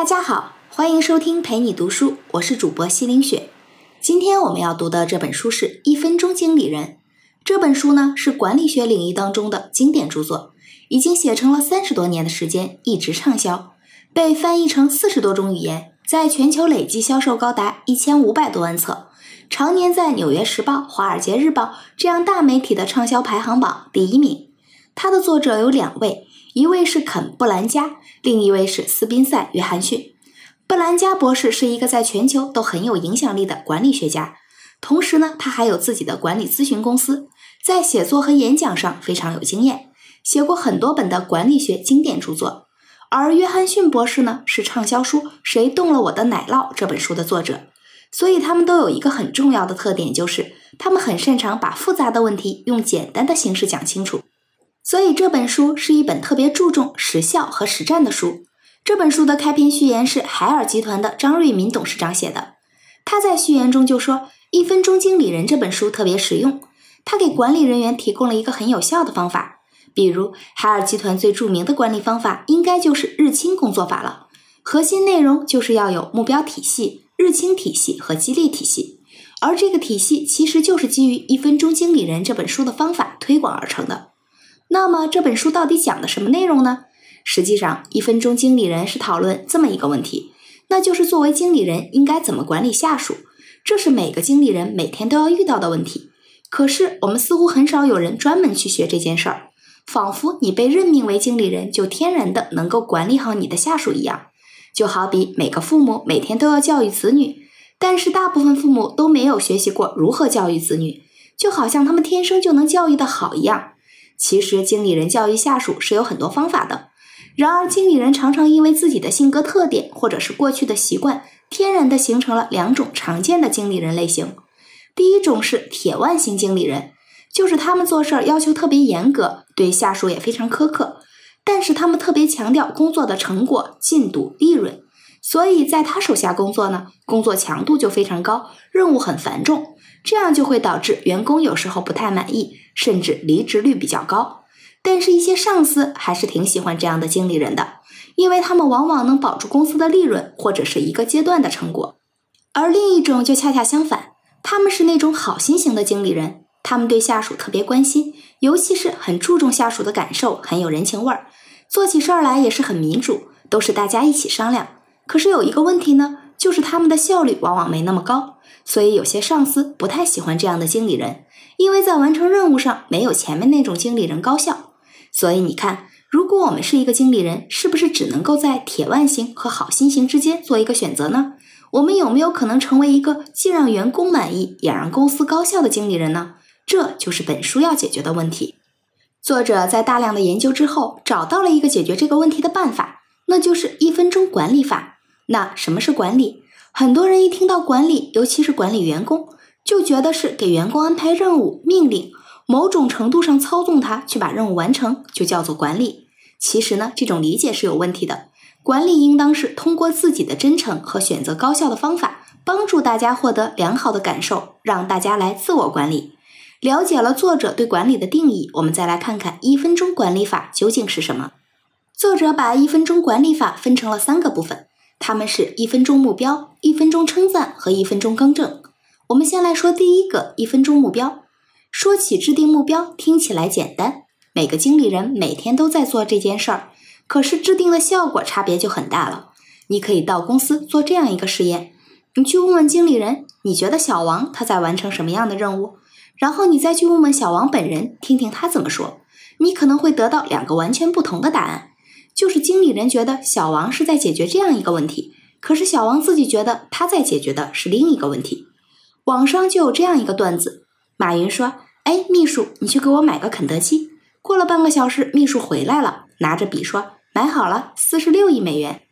大家好，欢迎收听陪你读书，我是主播西林雪。今天我们要读的这本书是《一分钟经理人》。这本书呢是管理学领域当中的经典著作，已经写成了三十多年的时间，一直畅销，被翻译成四十多种语言，在全球累计销售高达一千五百多万册，常年在《纽约时报》《华尔街日报》这样大媒体的畅销排行榜第一名。它的作者有两位。一位是肯·布兰加，另一位是斯宾塞·约翰逊。布兰加博士是一个在全球都很有影响力的管理学家，同时呢，他还有自己的管理咨询公司，在写作和演讲上非常有经验，写过很多本的管理学经典著作。而约翰逊博士呢，是畅销书《谁动了我的奶酪》这本书的作者。所以他们都有一个很重要的特点，就是他们很擅长把复杂的问题用简单的形式讲清楚。所以这本书是一本特别注重实效和实战的书。这本书的开篇序言是海尔集团的张瑞敏董事长写的。他在序言中就说：“一分钟经理人这本书特别实用，他给管理人员提供了一个很有效的方法。比如海尔集团最著名的管理方法，应该就是日清工作法了。核心内容就是要有目标体系、日清体系和激励体系，而这个体系其实就是基于《一分钟经理人》这本书的方法推广而成的。”那么这本书到底讲的什么内容呢？实际上，一分钟经理人是讨论这么一个问题，那就是作为经理人应该怎么管理下属，这是每个经理人每天都要遇到的问题。可是我们似乎很少有人专门去学这件事儿，仿佛你被任命为经理人就天然的能够管理好你的下属一样。就好比每个父母每天都要教育子女，但是大部分父母都没有学习过如何教育子女，就好像他们天生就能教育的好一样。其实，经理人教育下属是有很多方法的。然而，经理人常常因为自己的性格特点或者是过去的习惯，天然的形成了两种常见的经理人类型。第一种是铁腕型经理人，就是他们做事儿要求特别严格，对下属也非常苛刻，但是他们特别强调工作的成果、进度、利润，所以在他手下工作呢，工作强度就非常高，任务很繁重。这样就会导致员工有时候不太满意，甚至离职率比较高。但是，一些上司还是挺喜欢这样的经理人的，因为他们往往能保住公司的利润或者是一个阶段的成果。而另一种就恰恰相反，他们是那种好心型的经理人，他们对下属特别关心，尤其是很注重下属的感受，很有人情味儿，做起事儿来也是很民主，都是大家一起商量。可是有一个问题呢，就是他们的效率往往没那么高。所以有些上司不太喜欢这样的经理人，因为在完成任务上没有前面那种经理人高效。所以你看，如果我们是一个经理人，是不是只能够在铁腕型和好心型之间做一个选择呢？我们有没有可能成为一个既让员工满意也让公司高效的经理人呢？这就是本书要解决的问题。作者在大量的研究之后，找到了一个解决这个问题的办法，那就是一分钟管理法。那什么是管理？很多人一听到管理，尤其是管理员工，就觉得是给员工安排任务、命令，某种程度上操纵他去把任务完成，就叫做管理。其实呢，这种理解是有问题的。管理应当是通过自己的真诚和选择高效的方法，帮助大家获得良好的感受，让大家来自我管理。了解了作者对管理的定义，我们再来看看一分钟管理法究竟是什么。作者把一分钟管理法分成了三个部分。他们是一分钟目标、一分钟称赞和一分钟更正。我们先来说第一个一分钟目标。说起制定目标，听起来简单，每个经理人每天都在做这件事儿，可是制定的效果差别就很大了。你可以到公司做这样一个实验，你去问问经理人，你觉得小王他在完成什么样的任务？然后你再去问问小王本人，听听他怎么说，你可能会得到两个完全不同的答案。就是经理人觉得小王是在解决这样一个问题，可是小王自己觉得他在解决的是另一个问题。网上就有这样一个段子：马云说：“哎，秘书，你去给我买个肯德基。”过了半个小时，秘书回来了，拿着笔说：“买好了，四十六亿美元。”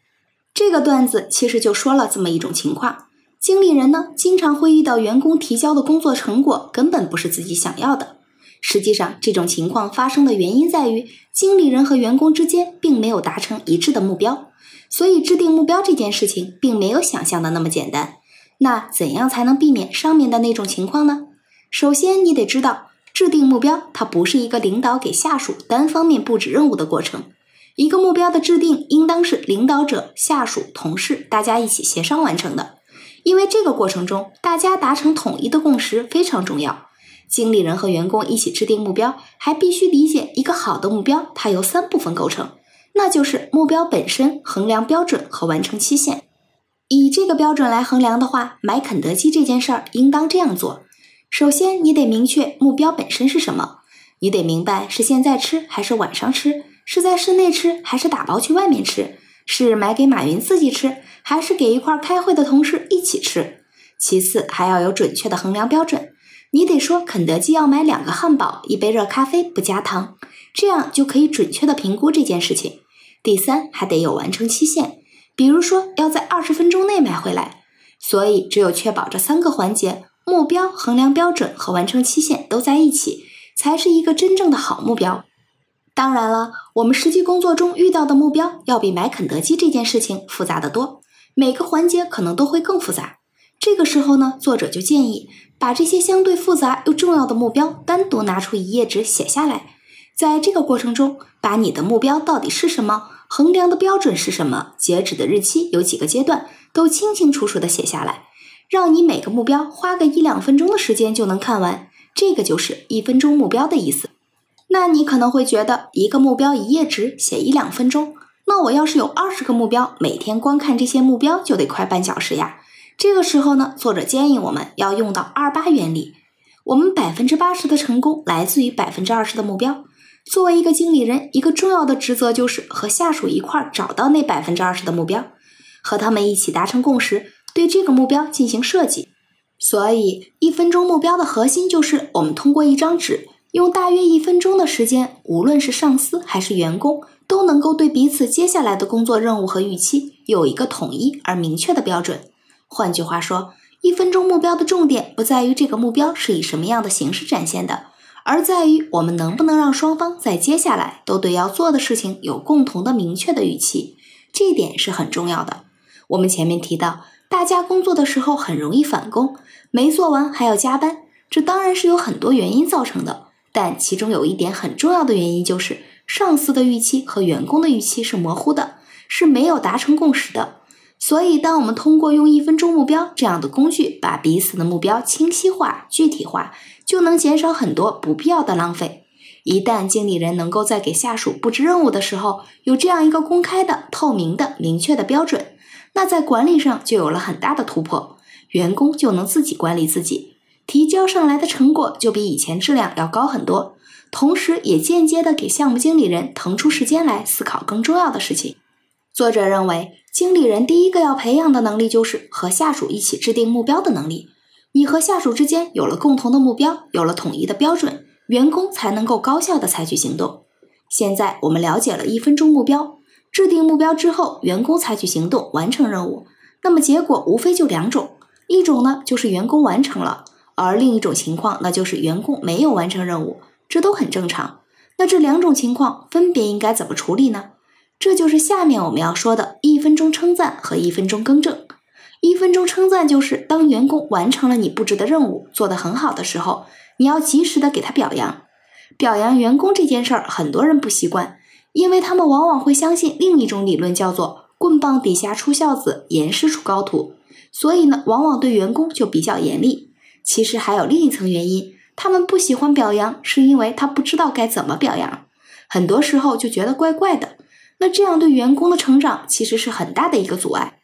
这个段子其实就说了这么一种情况：经理人呢，经常会遇到员工提交的工作成果根本不是自己想要的。实际上，这种情况发生的原因在于，经理人和员工之间并没有达成一致的目标，所以制定目标这件事情并没有想象的那么简单。那怎样才能避免上面的那种情况呢？首先，你得知道，制定目标它不是一个领导给下属单方面布置任务的过程。一个目标的制定应当是领导者、下属、同事大家一起协商完成的，因为这个过程中大家达成统一的共识非常重要。经理人和员工一起制定目标，还必须理解一个好的目标它由三部分构成，那就是目标本身、衡量标准和完成期限。以这个标准来衡量的话，买肯德基这件事儿应当这样做：首先，你得明确目标本身是什么，你得明白是现在吃还是晚上吃。是在室内吃，还是打包去外面吃？是买给马云自己吃，还是给一块开会的同事一起吃？其次，还要有准确的衡量标准。你得说，肯德基要买两个汉堡，一杯热咖啡，不加糖，这样就可以准确的评估这件事情。第三，还得有完成期限，比如说要在二十分钟内买回来。所以，只有确保这三个环节——目标、衡量标准和完成期限都在一起，才是一个真正的好目标。当然了，我们实际工作中遇到的目标要比买肯德基这件事情复杂的多，每个环节可能都会更复杂。这个时候呢，作者就建议把这些相对复杂又重要的目标单独拿出一页纸写下来，在这个过程中，把你的目标到底是什么，衡量的标准是什么，截止的日期有几个阶段，都清清楚楚的写下来，让你每个目标花个一两分钟的时间就能看完。这个就是一分钟目标的意思。那你可能会觉得一个目标一页纸写一两分钟，那我要是有二十个目标，每天光看这些目标就得快半小时呀。这个时候呢，作者建议我们要用到二八原理。我们百分之八十的成功来自于百分之二十的目标。作为一个经理人，一个重要的职责就是和下属一块找到那百分之二十的目标，和他们一起达成共识，对这个目标进行设计。所以，一分钟目标的核心就是我们通过一张纸。用大约一分钟的时间，无论是上司还是员工，都能够对彼此接下来的工作任务和预期有一个统一而明确的标准。换句话说，一分钟目标的重点不在于这个目标是以什么样的形式展现的，而在于我们能不能让双方在接下来都对要做的事情有共同的明确的预期。这一点是很重要的。我们前面提到，大家工作的时候很容易返工，没做完还要加班，这当然是有很多原因造成的。但其中有一点很重要的原因，就是上司的预期和员工的预期是模糊的，是没有达成共识的。所以，当我们通过用一分钟目标这样的工具，把彼此的目标清晰化、具体化，就能减少很多不必要的浪费。一旦经理人能够在给下属布置任务的时候，有这样一个公开的、透明的、明确的标准，那在管理上就有了很大的突破，员工就能自己管理自己。提交上来的成果就比以前质量要高很多，同时也间接的给项目经理人腾出时间来思考更重要的事情。作者认为，经理人第一个要培养的能力就是和下属一起制定目标的能力。你和下属之间有了共同的目标，有了统一的标准，员工才能够高效的采取行动。现在我们了解了一分钟目标，制定目标之后，员工采取行动完成任务，那么结果无非就两种，一种呢就是员工完成了。而另一种情况，那就是员工没有完成任务，这都很正常。那这两种情况分别应该怎么处理呢？这就是下面我们要说的一分钟称赞和一分钟更正。一分钟称赞就是当员工完成了你布置的任务，做得很好的时候，你要及时的给他表扬。表扬员工这件事儿，很多人不习惯，因为他们往往会相信另一种理论，叫做“棍棒底下出孝子，严师出高徒”，所以呢，往往对员工就比较严厉。其实还有另一层原因，他们不喜欢表扬，是因为他不知道该怎么表扬，很多时候就觉得怪怪的。那这样对员工的成长其实是很大的一个阻碍。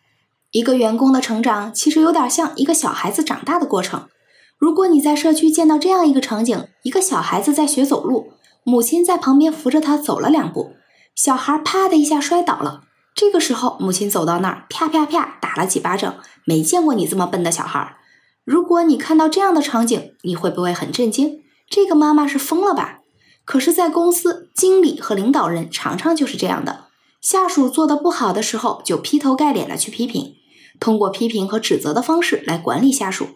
一个员工的成长其实有点像一个小孩子长大的过程。如果你在社区见到这样一个场景，一个小孩子在学走路，母亲在旁边扶着他走了两步，小孩啪的一下摔倒了。这个时候，母亲走到那儿，啪啪啪打了几巴掌，没见过你这么笨的小孩。如果你看到这样的场景，你会不会很震惊？这个妈妈是疯了吧？可是，在公司，经理和领导人常常就是这样的：下属做的不好的时候，就劈头盖脸的去批评，通过批评和指责的方式来管理下属，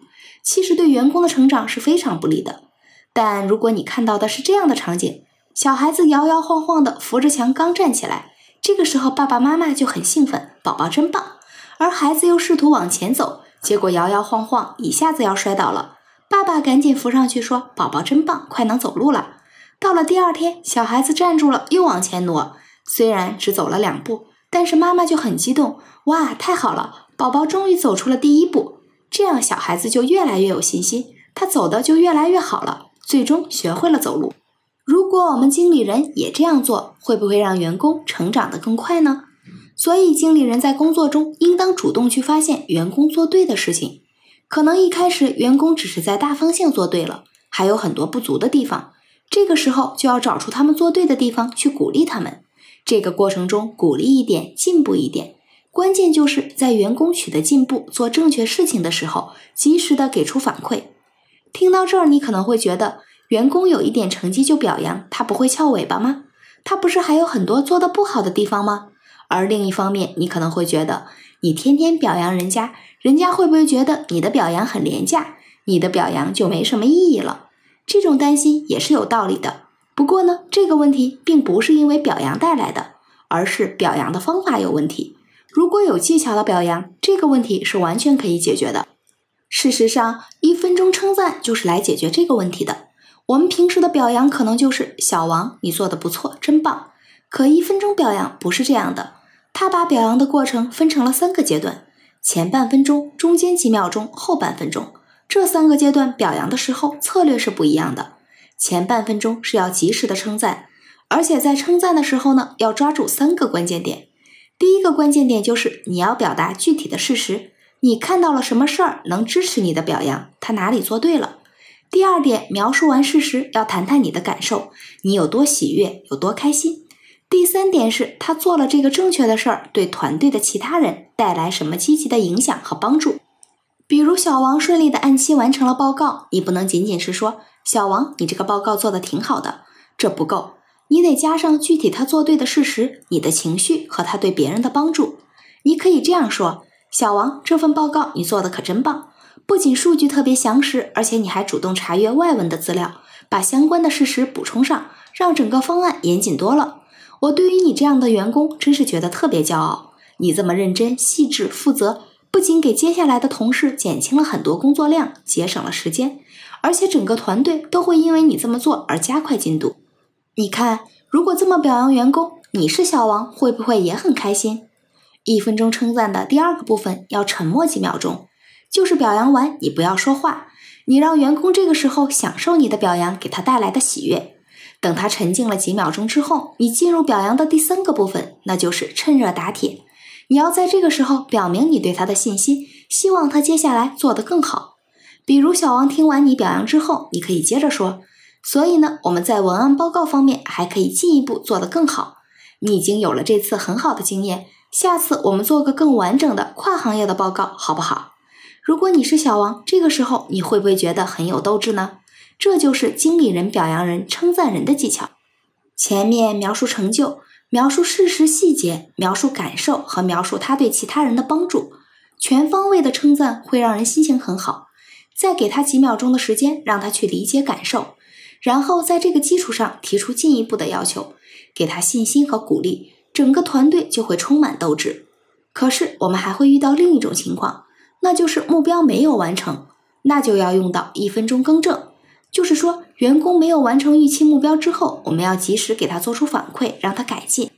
其实对员工的成长是非常不利的。但如果你看到的是这样的场景，小孩子摇摇晃晃的扶着墙刚站起来，这个时候爸爸妈妈就很兴奋，宝宝真棒，而孩子又试图往前走。结果摇摇晃晃，一下子要摔倒了。爸爸赶紧扶上去说：“宝宝真棒，快能走路了。”到了第二天，小孩子站住了，又往前挪。虽然只走了两步，但是妈妈就很激动，哇，太好了，宝宝终于走出了第一步。这样小孩子就越来越有信心，他走的就越来越好了，最终学会了走路。如果我们经理人也这样做，会不会让员工成长得更快呢？所以，经理人在工作中应当主动去发现员工做对的事情。可能一开始员工只是在大方向做对了，还有很多不足的地方。这个时候就要找出他们做对的地方，去鼓励他们。这个过程中鼓励一点，进步一点。关键就是在员工取得进步、做正确事情的时候，及时的给出反馈。听到这儿，你可能会觉得。员工有一点成绩就表扬，他不会翘尾巴吗？他不是还有很多做的不好的地方吗？而另一方面，你可能会觉得，你天天表扬人家，人家会不会觉得你的表扬很廉价？你的表扬就没什么意义了？这种担心也是有道理的。不过呢，这个问题并不是因为表扬带来的，而是表扬的方法有问题。如果有技巧的表扬，这个问题是完全可以解决的。事实上，一分钟称赞就是来解决这个问题的。我们平时的表扬可能就是小王，你做的不错，真棒。可一分钟表扬不是这样的，他把表扬的过程分成了三个阶段：前半分钟、中间几秒钟、后半分钟。这三个阶段表扬的时候策略是不一样的。前半分钟是要及时的称赞，而且在称赞的时候呢，要抓住三个关键点。第一个关键点就是你要表达具体的事实，你看到了什么事儿能支持你的表扬，他哪里做对了。第二点，描述完事实，要谈谈你的感受，你有多喜悦，有多开心。第三点是他做了这个正确的事儿，对团队的其他人带来什么积极的影响和帮助。比如小王顺利的按期完成了报告，你不能仅仅是说小王，你这个报告做的挺好的，这不够，你得加上具体他做对的事实，你的情绪和他对别人的帮助。你可以这样说：小王，这份报告你做的可真棒。不仅数据特别详实，而且你还主动查阅外文的资料，把相关的事实补充上，让整个方案严谨多了。我对于你这样的员工真是觉得特别骄傲。你这么认真、细致、负责，不仅给接下来的同事减轻了很多工作量，节省了时间，而且整个团队都会因为你这么做而加快进度。你看，如果这么表扬员工，你是小王，会不会也很开心？一分钟称赞的第二个部分要沉默几秒钟。就是表扬完，你不要说话，你让员工这个时候享受你的表扬给他带来的喜悦。等他沉静了几秒钟之后，你进入表扬的第三个部分，那就是趁热打铁。你要在这个时候表明你对他的信心，希望他接下来做得更好。比如小王听完你表扬之后，你可以接着说：“所以呢，我们在文案报告方面还可以进一步做得更好。你已经有了这次很好的经验，下次我们做个更完整的跨行业的报告，好不好？”如果你是小王，这个时候你会不会觉得很有斗志呢？这就是经理人表扬人、称赞人的技巧。前面描述成就、描述事实细节、描述感受和描述他对其他人的帮助，全方位的称赞会让人心情很好。再给他几秒钟的时间，让他去理解感受，然后在这个基础上提出进一步的要求，给他信心和鼓励，整个团队就会充满斗志。可是我们还会遇到另一种情况。那就是目标没有完成，那就要用到一分钟更正。就是说，员工没有完成预期目标之后，我们要及时给他做出反馈，让他改进。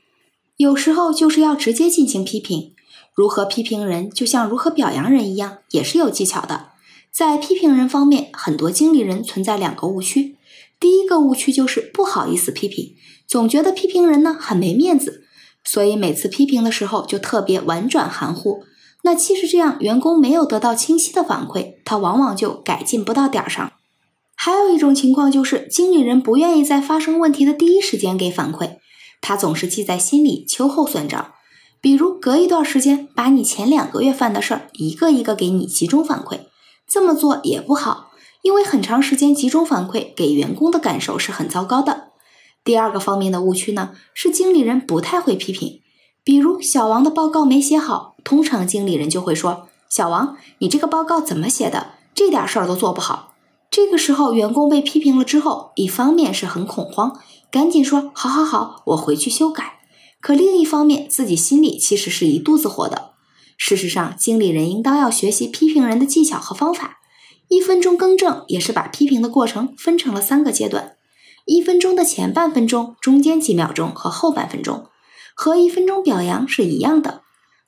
有时候就是要直接进行批评。如何批评人，就像如何表扬人一样，也是有技巧的。在批评人方面，很多经理人存在两个误区。第一个误区就是不好意思批评，总觉得批评人呢很没面子，所以每次批评的时候就特别婉转含糊。那其实这样，员工没有得到清晰的反馈，他往往就改进不到点儿上。还有一种情况就是，经理人不愿意在发生问题的第一时间给反馈，他总是记在心里，秋后算账。比如隔一段时间，把你前两个月犯的事儿一个一个给你集中反馈，这么做也不好，因为很长时间集中反馈给员工的感受是很糟糕的。第二个方面的误区呢，是经理人不太会批评。比如小王的报告没写好，通常经理人就会说：“小王，你这个报告怎么写的？这点事儿都做不好。”这个时候，员工被批评了之后，一方面是很恐慌，赶紧说：“好好好，我回去修改。”可另一方面，自己心里其实是一肚子火的。事实上，经理人应当要学习批评人的技巧和方法。一分钟更正也是把批评的过程分成了三个阶段：一分钟的前半分钟、中间几秒钟和后半分钟。和一分钟表扬是一样的。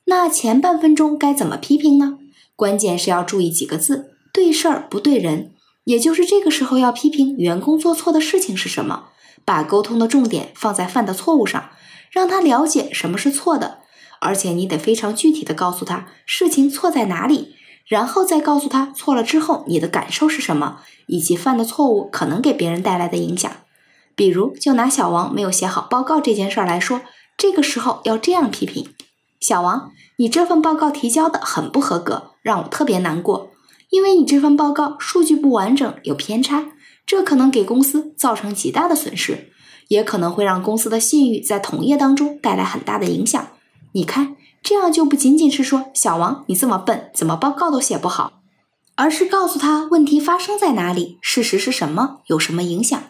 那前半分钟该怎么批评呢？关键是要注意几个字：对事儿不对人。也就是这个时候要批评员工做错的事情是什么，把沟通的重点放在犯的错误上，让他了解什么是错的。而且你得非常具体的告诉他事情错在哪里，然后再告诉他错了之后你的感受是什么，以及犯的错误可能给别人带来的影响。比如，就拿小王没有写好报告这件事儿来说，这个时候要这样批评：小王，你这份报告提交的很不合格，让我特别难过，因为你这份报告数据不完整，有偏差，这可能给公司造成极大的损失，也可能会让公司的信誉在同业当中带来很大的影响。你看，这样就不仅仅是说小王你这么笨，怎么报告都写不好，而是告诉他问题发生在哪里，事实是什么，有什么影响。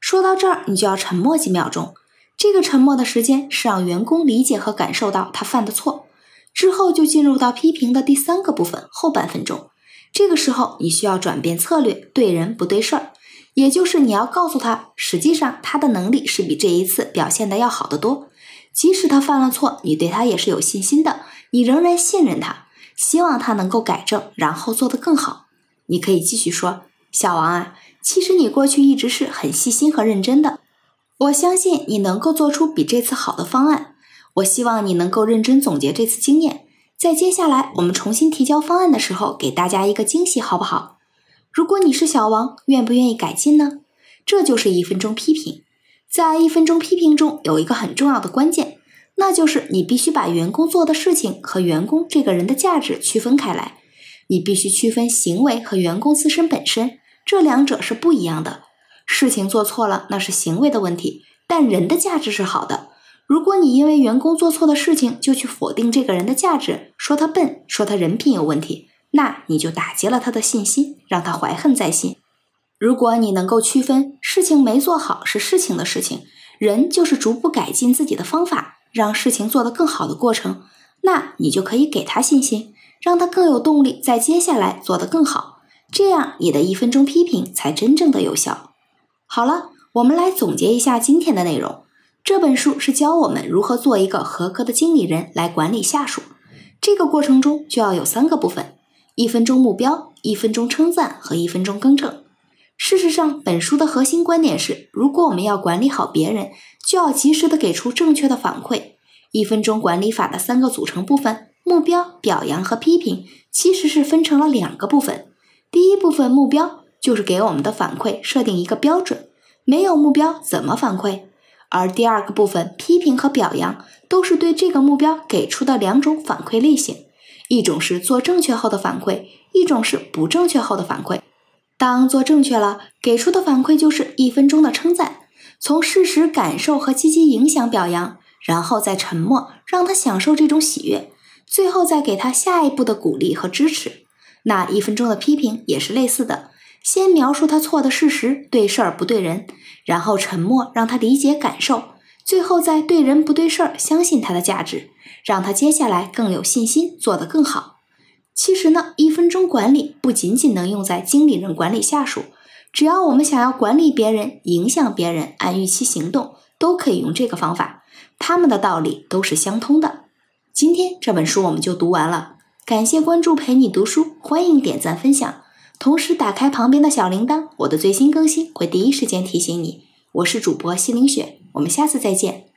说到这儿，你就要沉默几秒钟。这个沉默的时间是让员工理解和感受到他犯的错，之后就进入到批评的第三个部分后半分钟。这个时候你需要转变策略，对人不对事儿，也就是你要告诉他，实际上他的能力是比这一次表现的要好得多。即使他犯了错，你对他也是有信心的，你仍然信任他，希望他能够改正，然后做得更好。你可以继续说：“小王啊，其实你过去一直是很细心和认真的，我相信你能够做出比这次好的方案。我希望你能够认真总结这次经验，在接下来我们重新提交方案的时候，给大家一个惊喜，好不好？如果你是小王，愿不愿意改进呢？这就是一分钟批评。”在一分钟批评中有一个很重要的关键，那就是你必须把员工做的事情和员工这个人的价值区分开来。你必须区分行为和员工自身本身，这两者是不一样的。事情做错了那是行为的问题，但人的价值是好的。如果你因为员工做错的事情就去否定这个人的价值，说他笨，说他人品有问题，那你就打击了他的信心，让他怀恨在心。如果你能够区分事情没做好是事情的事情，人就是逐步改进自己的方法，让事情做得更好的过程，那你就可以给他信心，让他更有动力在接下来做得更好，这样你的一分钟批评才真正的有效。好了，我们来总结一下今天的内容。这本书是教我们如何做一个合格的经理人来管理下属，这个过程中就要有三个部分：一分钟目标、一分钟称赞和一分钟更正。事实上，本书的核心观点是：如果我们要管理好别人，就要及时的给出正确的反馈。一分钟管理法的三个组成部分——目标、表扬和批评，其实是分成了两个部分。第一部分目标就是给我们的反馈设定一个标准，没有目标怎么反馈？而第二个部分批评和表扬都是对这个目标给出的两种反馈类型，一种是做正确后的反馈，一种是不正确后的反馈。当做正确了，给出的反馈就是一分钟的称赞，从事实、感受和积极影响表扬，然后再沉默，让他享受这种喜悦，最后再给他下一步的鼓励和支持。那一分钟的批评也是类似的，先描述他错的事实，对事儿不对人，然后沉默，让他理解感受，最后再对人不对事儿，相信他的价值，让他接下来更有信心，做得更好。其实呢，一分钟管理不仅仅能用在经理人管理下属，只要我们想要管理别人、影响别人、按预期行动，都可以用这个方法。他们的道理都是相通的。今天这本书我们就读完了，感谢关注陪你读书，欢迎点赞分享，同时打开旁边的小铃铛，我的最新更新会第一时间提醒你。我是主播西林雪，我们下次再见。